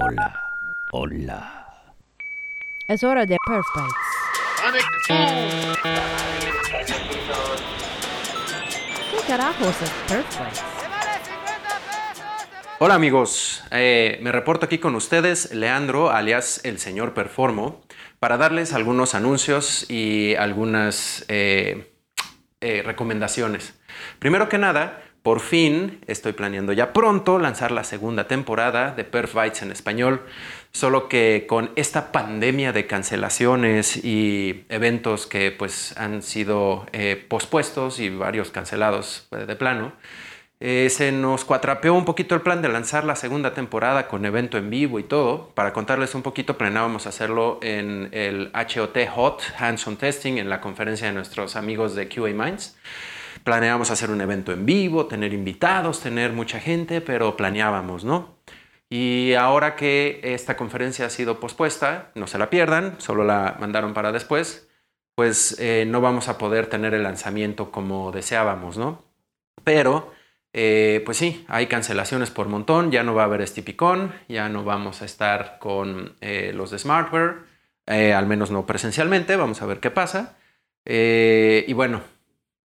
Hola, hola. Es hora de Perf Bites. ¿Qué carajos es Perf Bites? Hola amigos, Eh, me reporto aquí con ustedes, Leandro, alias el señor Performo, para darles algunos anuncios y algunas eh, eh, recomendaciones. Primero que nada, por fin estoy planeando ya pronto lanzar la segunda temporada de Perf Bites en español, solo que con esta pandemia de cancelaciones y eventos que pues han sido eh, pospuestos y varios cancelados eh, de plano, eh, se nos cuatrapeó un poquito el plan de lanzar la segunda temporada con evento en vivo y todo. Para contarles un poquito, planeábamos hacerlo en el HOT Hot Hands-on Testing, en la conferencia de nuestros amigos de QA Minds. Planeábamos hacer un evento en vivo, tener invitados, tener mucha gente, pero planeábamos, ¿no? Y ahora que esta conferencia ha sido pospuesta, no se la pierdan, solo la mandaron para después, pues eh, no vamos a poder tener el lanzamiento como deseábamos, ¿no? Pero eh, pues sí, hay cancelaciones por montón, ya no va a haber Stipicon, ya no vamos a estar con eh, los de Smartware, al menos no presencialmente, vamos a ver qué pasa. Y bueno,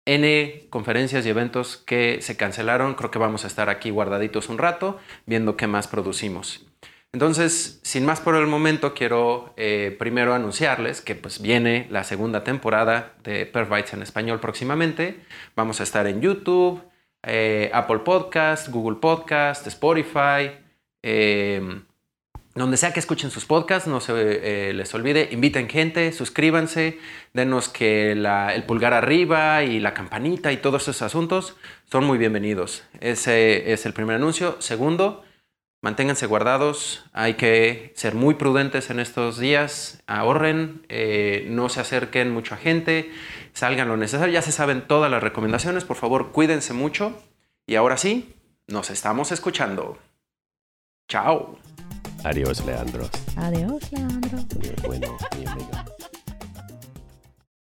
N conferencias y eventos que se cancelaron, creo que vamos a estar aquí guardaditos un rato, viendo qué más producimos. Entonces, sin más por el momento, quiero eh, primero anunciarles que pues viene la segunda temporada de Pervites en español próximamente. Vamos a estar en YouTube, eh, Apple Podcast, Google Podcast, Spotify, eh, donde sea que escuchen sus podcasts, no se eh, les olvide, inviten gente, suscríbanse, denos que el pulgar arriba y la campanita y todos esos asuntos son muy bienvenidos. Ese es el primer anuncio. Segundo, manténganse guardados, hay que ser muy prudentes en estos días, ahorren, eh, no se acerquen mucho a gente, salgan lo necesario, ya se saben todas las recomendaciones, por favor cuídense mucho y ahora sí, nos estamos escuchando. Chao. Adiós, Leandro. Adiós, Leandro. Bueno, amiga.